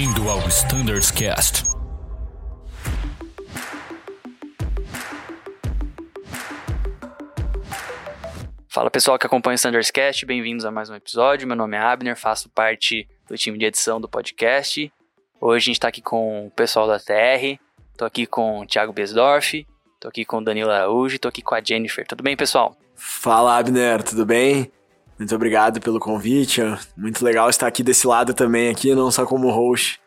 Bem-vindo ao Standards Cast. Fala pessoal que acompanha o Standards Cast, bem-vindos a mais um episódio. Meu nome é Abner, faço parte do time de edição do podcast. Hoje a gente está aqui com o pessoal da TR, tô aqui com o Thiago Besdorf, tô aqui com o Danilo Araújo e tô aqui com a Jennifer. Tudo bem, pessoal? Fala, Abner, tudo bem? Muito obrigado pelo convite. Muito legal estar aqui desse lado também, aqui, não só como host.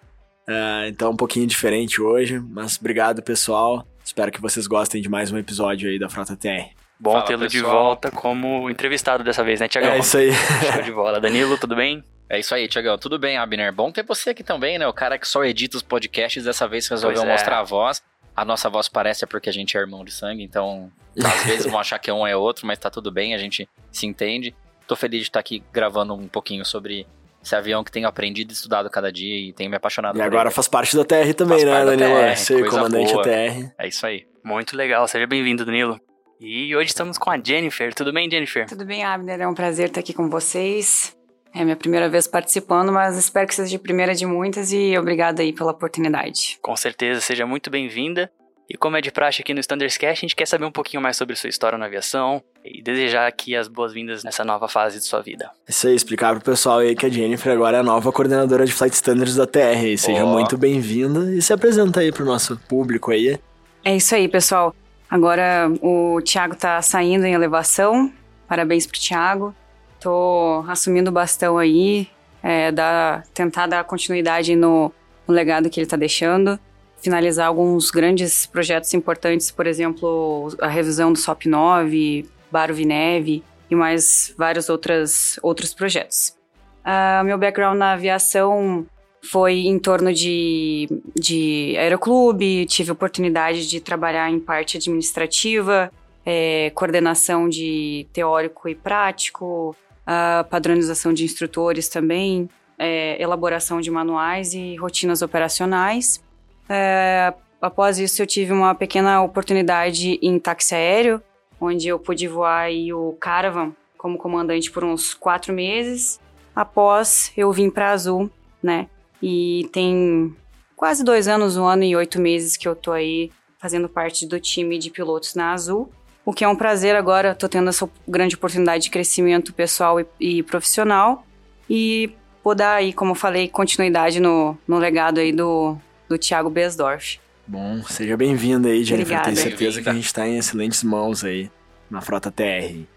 É, então, um pouquinho diferente hoje, mas obrigado, pessoal. Espero que vocês gostem de mais um episódio aí da Frota TR. Bom tê-lo de volta como entrevistado dessa vez, né, Tiagão? É isso aí. Show de bola. Danilo, tudo bem? É isso aí, Tiagão. Tudo bem, Abner? Bom ter você aqui também, né? O cara que só edita os podcasts, dessa vez resolveu Pois é. mostrar a voz. A nossa voz parece é porque a gente é irmão de sangue, então às vezes vão achar que um é outro, mas tá tudo bem, a gente se entende. Tô feliz de estar aqui gravando um pouquinho sobre esse avião que tenho aprendido e estudado cada dia e tenho me apaixonado E por agora ele. faz parte da TR também, Faz né, parte da Danilo? TR, Sei, comandante boa. da TR. É isso aí. Muito legal, seja bem-vindo, Danilo. E hoje estamos com a Jennifer. Tudo bem, Jennifer? Tudo bem, Abner? É um prazer estar aqui com vocês. É minha primeira vez participando, mas espero que seja de primeira de muitas e obrigada aí pela oportunidade. Com certeza, seja muito bem-vinda. E como é de praxe aqui no Standards Cast, a gente quer saber um pouquinho mais sobre sua história na aviação e desejar aqui as boas-vindas nessa nova fase de sua vida. Isso aí, explicar pro pessoal aí que a Jennifer agora é a nova coordenadora de Flight Standards da TR. E seja Ó. muito bem-vinda e se apresenta aí pro nosso público aí. É isso aí, pessoal. Agora o Thiago tá saindo em elevação. Parabéns pro Thiago. Tô assumindo o bastão aí, é, dar, tentar dar continuidade no, no legado que ele tá deixando. Finalizar alguns grandes projetos importantes, por exemplo, a revisão do SOP 9, Baro Vineve e mais vários outras, outros projetos. Ah, meu background na aviação foi em torno de, de aeroclube, tive oportunidade de trabalhar em parte administrativa, eh, coordenação de teórico e prático, a padronização de instrutores também, eh, elaboração de manuais e rotinas operacionais. Eh, após isso, eu tive uma pequena oportunidade em táxi aéreo, onde eu pude voar o Caravan como comandante por uns quatro meses. Após, eu vim para Azul, né? E tem quase dois anos, um ano e oito meses que eu tô aí fazendo parte do time de pilotos na Azul. O que é um prazer agora, tô tendo essa grande oportunidade de crescimento pessoal e, e profissional. E vou dar aí, como eu falei, continuidade no, no legado aí do, do Thiago Besdorf. Bom, seja bem-vinda aí, Jennifer. Obrigada. Tenho certeza que a gente tá em excelentes mãos aí na Frota TR.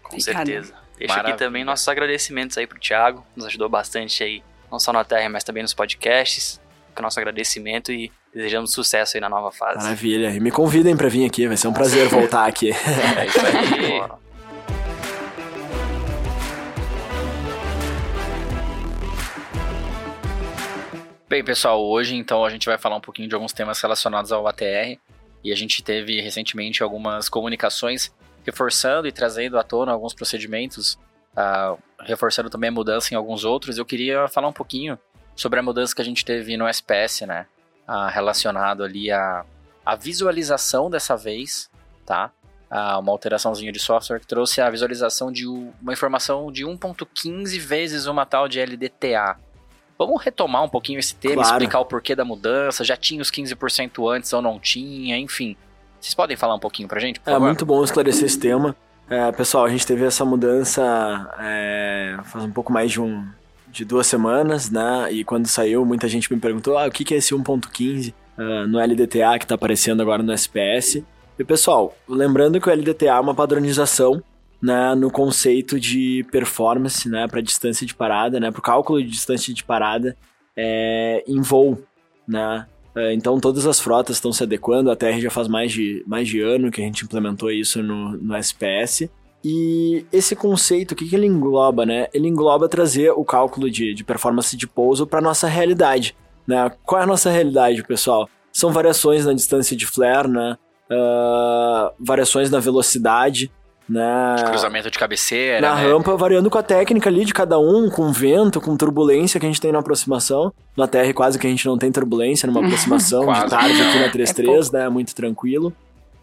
Com Obrigada. certeza. Deixo aqui Maravilha. também nossos agradecimentos aí pro Thiago, nos ajudou bastante aí, não só na TR, mas também nos podcasts. Com nosso agradecimento e desejamos sucesso aí na nova fase. Maravilha. E me convidem pra vir aqui, vai ser um prazer voltar aqui. É isso aí. Bem, pessoal, hoje então a gente vai falar um pouquinho de alguns temas relacionados ao ATR. E a gente teve recentemente algumas comunicações reforçando e trazendo à tona alguns procedimentos, ah, reforçando também a mudança em alguns outros. Eu queria falar um pouquinho sobre a mudança que a gente teve no SPS, né? Ah, relacionado ali à, à visualização dessa vez, tá? Ah, uma alteraçãozinha de software que trouxe a visualização de uma informação de 1.15 vezes uma tal de LDTA. Vamos retomar um pouquinho esse tema, Claro. explicar o porquê da mudança, já tinha os 15% antes ou não tinha, enfim. Vocês podem falar um pouquinho pra gente, É favor? muito bom esclarecer esse tema. É, pessoal, a gente teve essa mudança é, faz um pouco mais de, um, de duas semanas, né? E quando saiu, muita gente me perguntou: ah, o que que é esse 1.15 ah, no LDTA que tá aparecendo agora no SPS? E pessoal, lembrando que o LDTA é uma padronização né, no conceito de performance, né, para distância de parada, né, para o cálculo de distância de parada é, em voo, né. É, Então todas as frotas estão se adequando, a TR já faz mais de, mais de ano que a gente implementou isso no, no SPS. E esse conceito, o que, que ele engloba, né? Ele engloba trazer o cálculo de, de performance de pouso para nossa realidade, né? Qual é a nossa realidade, pessoal? São variações na distância de flare, né? Ah, variações na velocidade, né? Cruzamento de cabeceira, na né? rampa, variando com a técnica ali de cada um, com vento, com turbulência que a gente tem na aproximação. Na TR quase que a gente não tem turbulência numa aproximação de tarde aqui na 33, pouco. né? Muito tranquilo.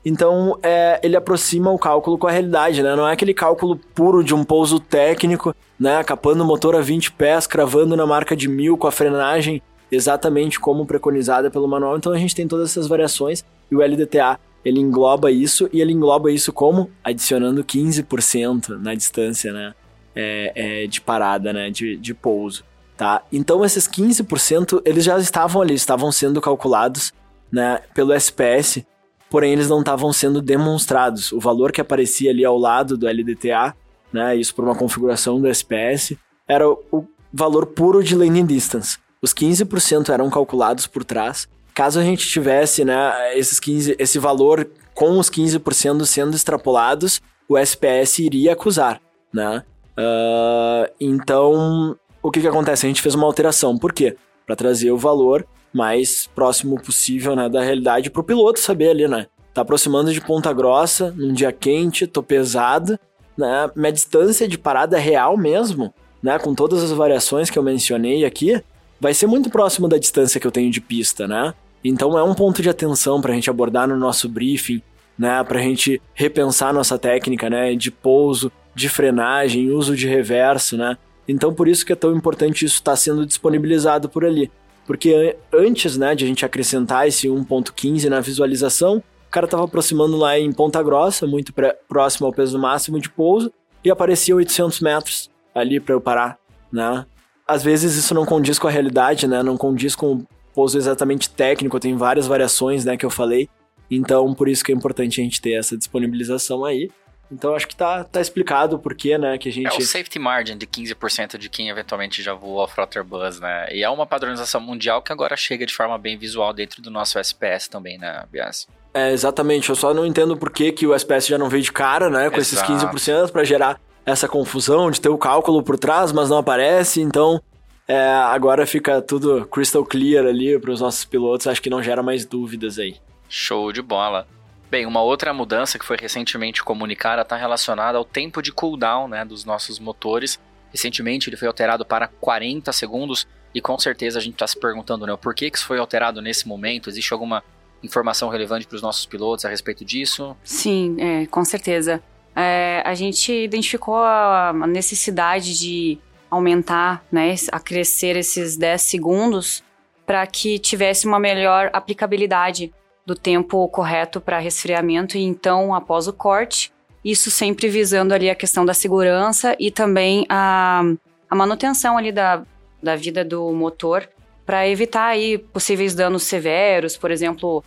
Então, é, ele aproxima o cálculo com a realidade, né? Não é aquele cálculo puro de um pouso técnico, né? Capando o motor a 20 pés, cravando na marca de mil com a frenagem exatamente como preconizada pelo manual. Então a gente tem todas essas variações e o LDTA ele engloba isso e ele engloba isso como adicionando 15% na distância, né? É, é, de parada, né? De, de pouso, tá? Então esses 15% eles já estavam ali, estavam sendo calculados, né? Pelo SPS, porém eles não estavam sendo demonstrados. O valor que aparecia ali ao lado do LDTA, né? Isso por uma configuração do SPS, era o valor puro de lane distance. Os 15% eram calculados por trás caso a gente tivesse, né, esses 15, esse valor com os 15% sendo extrapolados, o SPS iria acusar, né? Uh, então, o que que acontece? A gente fez uma alteração. Por quê? Para trazer o valor mais próximo possível, né, da realidade para o piloto saber ali, né? Tá aproximando de Ponta Grossa, num dia quente, tô pesado, né? Minha distância de parada real mesmo, né, com todas as variações que eu mencionei aqui, vai ser muito próximo da distância que eu tenho de pista, né? Então é um ponto de atenção para a gente abordar no nosso briefing, né? Para a gente repensar nossa técnica, né? De pouso, de frenagem, uso de reverso, né? Então por isso que é tão importante isso estar tá sendo disponibilizado por ali. Porque antes, né, de a gente acrescentar esse 1.15 na visualização, o cara estava aproximando lá em Ponta Grossa, muito próximo ao peso máximo de pouso, e aparecia 800 metros ali para eu parar, né? Às vezes isso não condiz com a realidade, né? Não condiz com pouso exatamente técnico, tem várias variações, né, que eu falei. Então, por isso que é importante a gente ter essa disponibilização aí. Então, acho que tá, tá explicado o porquê, né, que a gente... É o safety margin de 15% de quem eventualmente já voou off-rotor bus, né? E é uma padronização mundial que agora chega de forma bem visual dentro do nosso SPS também, né, Bias? É, exatamente. Eu só não entendo por que, que o SPS já não veio de cara, né, com Exato. esses 15% para gerar essa confusão de ter o cálculo por trás, mas não aparece. Então, é, agora fica tudo crystal clear ali para os nossos pilotos, acho que não gera mais dúvidas aí. Show de bola. Bem, uma outra mudança que foi recentemente comunicada está relacionada ao tempo de cooldown né, dos nossos motores. Recentemente ele foi alterado para 40 segundos e com certeza a gente está se perguntando né, por que, que isso foi alterado nesse momento. Existe alguma informação relevante para os nossos pilotos a respeito disso? Sim, é, com certeza. É, a gente identificou a necessidade de aumentar, né, a crescer esses 10 segundos para que tivesse uma melhor aplicabilidade do tempo correto para resfriamento e então após o corte, isso sempre visando ali a questão da segurança e também a, a manutenção ali da, da vida do motor para evitar aí possíveis danos severos, por exemplo,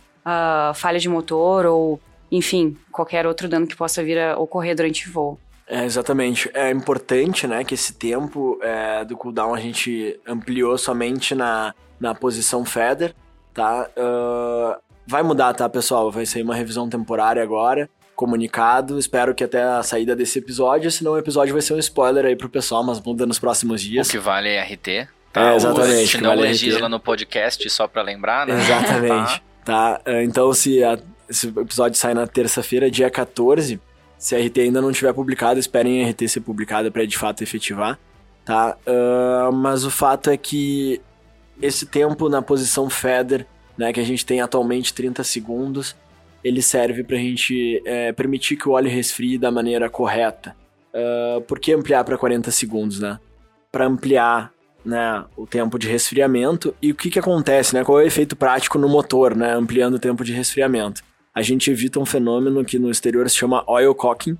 falha de motor ou, enfim, qualquer outro dano que possa vir a ocorrer durante o voo. É, exatamente. É importante, né, que esse tempo é, do cooldown a gente ampliou somente na, na posição feather, tá? Uh, vai mudar, tá, pessoal? Vai sair uma revisão temporária agora, comunicado. Espero que até a saída desse episódio, senão o episódio vai ser um spoiler aí pro pessoal, mas muda nos próximos dias. O que vale é RT. Tá? É, exatamente. Gente não vale legisla no podcast, só pra lembrar, né? Exatamente. tá? tá? Então, se a, esse episódio sai na terça-feira, dia 14 se a RT ainda não tiver publicado, esperem a RT ser publicada para de fato efetivar, tá? Uh, mas o fato é que esse tempo na posição feather, né, que a gente tem atualmente 30 segundos, ele serve para a gente é, permitir que o óleo resfrie da maneira correta. Uh, por que ampliar para 40 segundos, né? Para ampliar né, o tempo de resfriamento e o que, que acontece, né? Qual é o efeito prático no motor, né? Ampliando o tempo de resfriamento a gente evita um fenômeno que no exterior se chama oil cocking,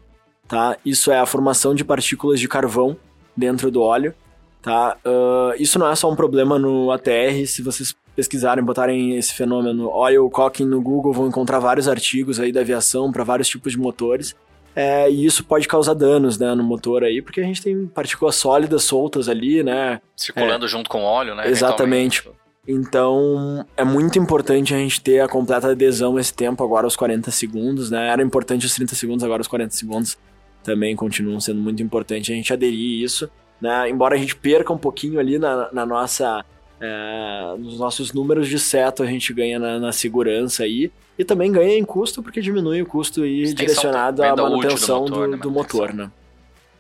tá? Isso é a formação de partículas de carvão dentro do óleo, tá? Uh, isso não é só um problema no ATR, se vocês pesquisarem, botarem esse fenômeno oil cocking no Google, vão encontrar vários artigos aí da aviação para vários tipos de motores. É, e isso pode causar danos né, no motor aí, porque a gente tem partículas sólidas soltas ali, né? Circulando é, junto com óleo, né? Exatamente. Então, é muito importante a gente ter a completa adesão esse tempo agora aos 40 segundos, né? Era importante os 30 segundos, agora os 40 segundos também continuam sendo muito importante a gente aderir isso, né? Embora a gente perca um pouquinho ali na, na nossa... É, nos nossos números de seto a gente ganha na, na, segurança aí e também ganha em custo porque diminui o custo aí direcionado à manutenção do motor, do, né? do motor, né?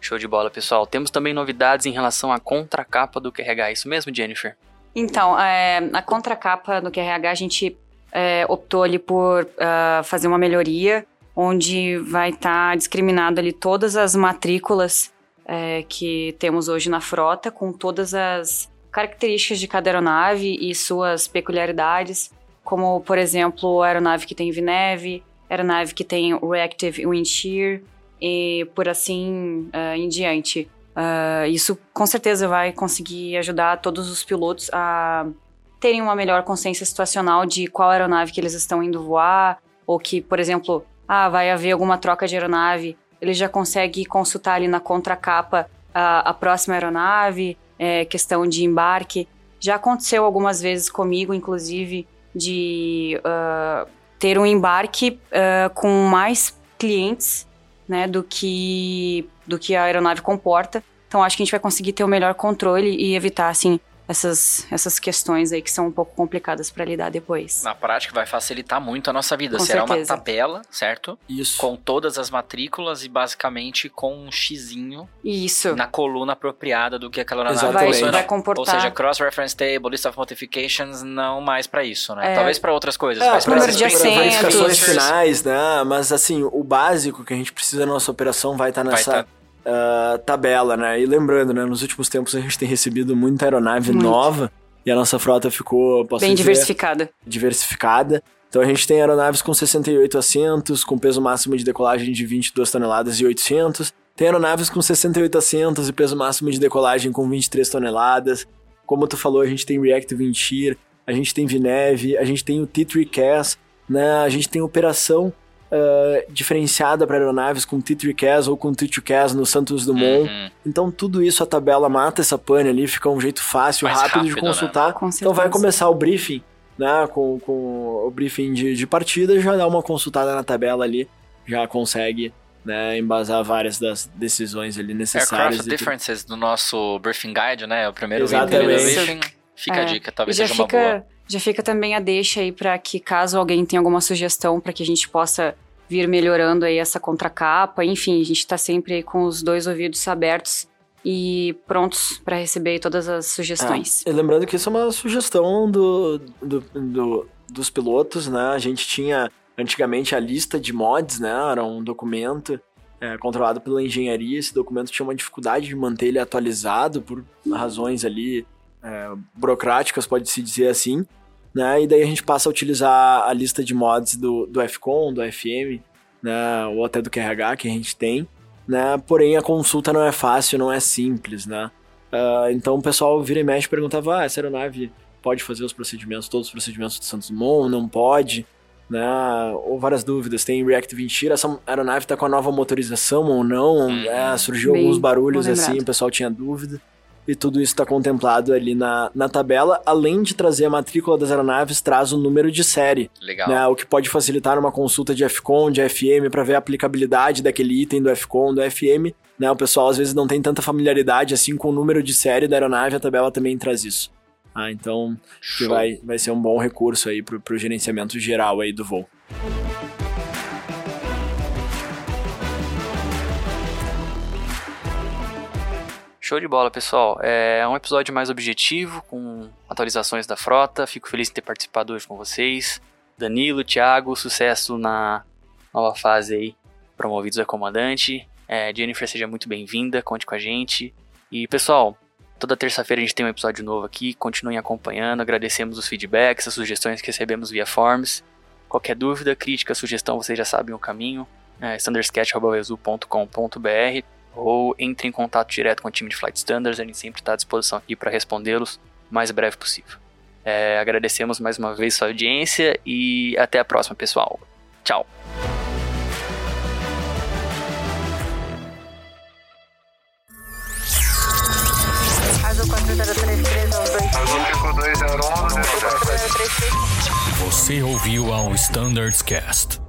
Show de bola, pessoal. Temos também novidades em relação à contracapa do QRH, isso mesmo, Jennifer? Então, é, a contracapa no QRH a gente é, optou ali por uh, fazer uma melhoria, onde vai estar tá discriminado ali todas as matrículas é, que temos hoje na frota, com todas as características de cada aeronave e suas peculiaridades, como, por exemplo, a aeronave que tem VNEV, aeronave que tem Reactive Wind Shear e por assim uh, em diante. Uh, isso com certeza vai conseguir ajudar todos os pilotos a terem uma melhor consciência situacional de qual aeronave que eles estão indo voar, ou que, por exemplo, ah, vai haver alguma troca de aeronave, ele já consegue consultar ali na contracapa a, a próxima aeronave, é, questão de embarque. Já aconteceu algumas vezes comigo, inclusive, de uh, ter um embarque uh, com mais clientes né, do que do que a aeronave comporta. Então acho que a gente vai conseguir ter o melhor controle e evitar assim essas, essas questões aí que são um pouco complicadas para lidar depois. Na prática vai facilitar muito a nossa vida. Com Será certeza. uma tabela, certo? Isso. Com todas as matrículas e basicamente com um xizinho Isso. na coluna apropriada do que aquela aeronave vai, vai comportar. Ou seja, cross-reference table, list of modifications, não mais para isso, né? É. Talvez para outras coisas. É, mas para verificações finais, né? Mas assim, o básico que a gente precisa na nossa operação vai estar tá nessa... Vai tá uh, tabela, né? E lembrando, né? Nos últimos tempos a gente tem recebido muita aeronave Muito. nova e a nossa frota ficou, Bem dizer, diversificada. Diversificada. Então a gente tem aeronaves com 68 assentos, com peso máximo de decolagem de 22 toneladas e 800. Tem aeronaves com 68 assentos e peso máximo de decolagem com 23 toneladas. Como tu falou, a gente tem Reactive Windshear, a gente tem Vineve, a gente tem o T3 CAS, né? A gente tem operação uh, diferenciada para aeronaves com T3CAS ou com T2CAS no Santos Dumont. Uhum. Então tudo isso a tabela mata essa pane ali, fica um jeito fácil, rápido, rápido, de né? consultar. Né? então vai começar o briefing, né, com, com o briefing de, de partida, já dá uma consultada na tabela ali, já consegue né, embasar várias das decisões ali necessárias. Aircraft Differences do nosso briefing guide, né, o primeiro Exatamente. briefing, fica é. a dica, talvez seja fica... uma boa já fica também a deixa aí para que caso alguém tenha alguma sugestão para que a gente possa vir melhorando aí essa contracapa, enfim, a gente está sempre com os dois ouvidos abertos e prontos para receber todas as sugestões. É, lembrando que isso é uma sugestão do, do, do, dos pilotos, né? A gente tinha antigamente a lista de mods, né? Era um documento é, controlado pela engenharia. Esse documento tinha uma dificuldade de manter ele atualizado por razões ali é, burocráticas, pode-se dizer assim né? E daí a gente passa a utilizar a lista de mods do, do FCON, do FM, né? Ou até do QRH que a gente tem, né? Porém, a consulta não é fácil, não é simples, né? Uh, então o pessoal vira e mexe perguntava, ah, essa aeronave pode fazer os procedimentos, todos os procedimentos do Santos Dumont, não pode, né? Ou várias dúvidas, tem Reactive Enchir, essa aeronave tá com a nova motorização ou não, hum, é, surgiu Bem, alguns barulhos assim, o pessoal tinha dúvida e tudo isso está contemplado ali na, na tabela, além de trazer a matrícula das aeronaves, traz o número de série. Legal. Né, o que pode facilitar uma consulta de FCON, de FM, para ver a aplicabilidade daquele item do FCON, do FM. Né, o pessoal às vezes não tem tanta familiaridade assim com o número de série da aeronave, a tabela também traz isso. Ah, então, que vai, vai ser um bom recurso aí para o gerenciamento geral aí do voo. Show de bola, pessoal. É um episódio mais objetivo, com atualizações da frota. Fico feliz de ter participado hoje com vocês. Danilo, Thiago, sucesso na nova fase aí, promovidos a comandante. É, Jennifer, seja muito bem-vinda, conte com a gente. E, pessoal, toda terça-feira a gente tem um episódio novo aqui. Continuem acompanhando, agradecemos os feedbacks, as sugestões que recebemos via forms. Qualquer dúvida, crítica, sugestão, vocês já sabem o caminho. É, standardsketch.com.br ou entre em contato direto com o time de Flight Standards, a gente sempre está à disposição aqui para respondê-los o mais breve possível. É, agradecemos mais uma vez sua audiência e até a próxima, pessoal. Tchau! Você ouviu ao Standards Cast.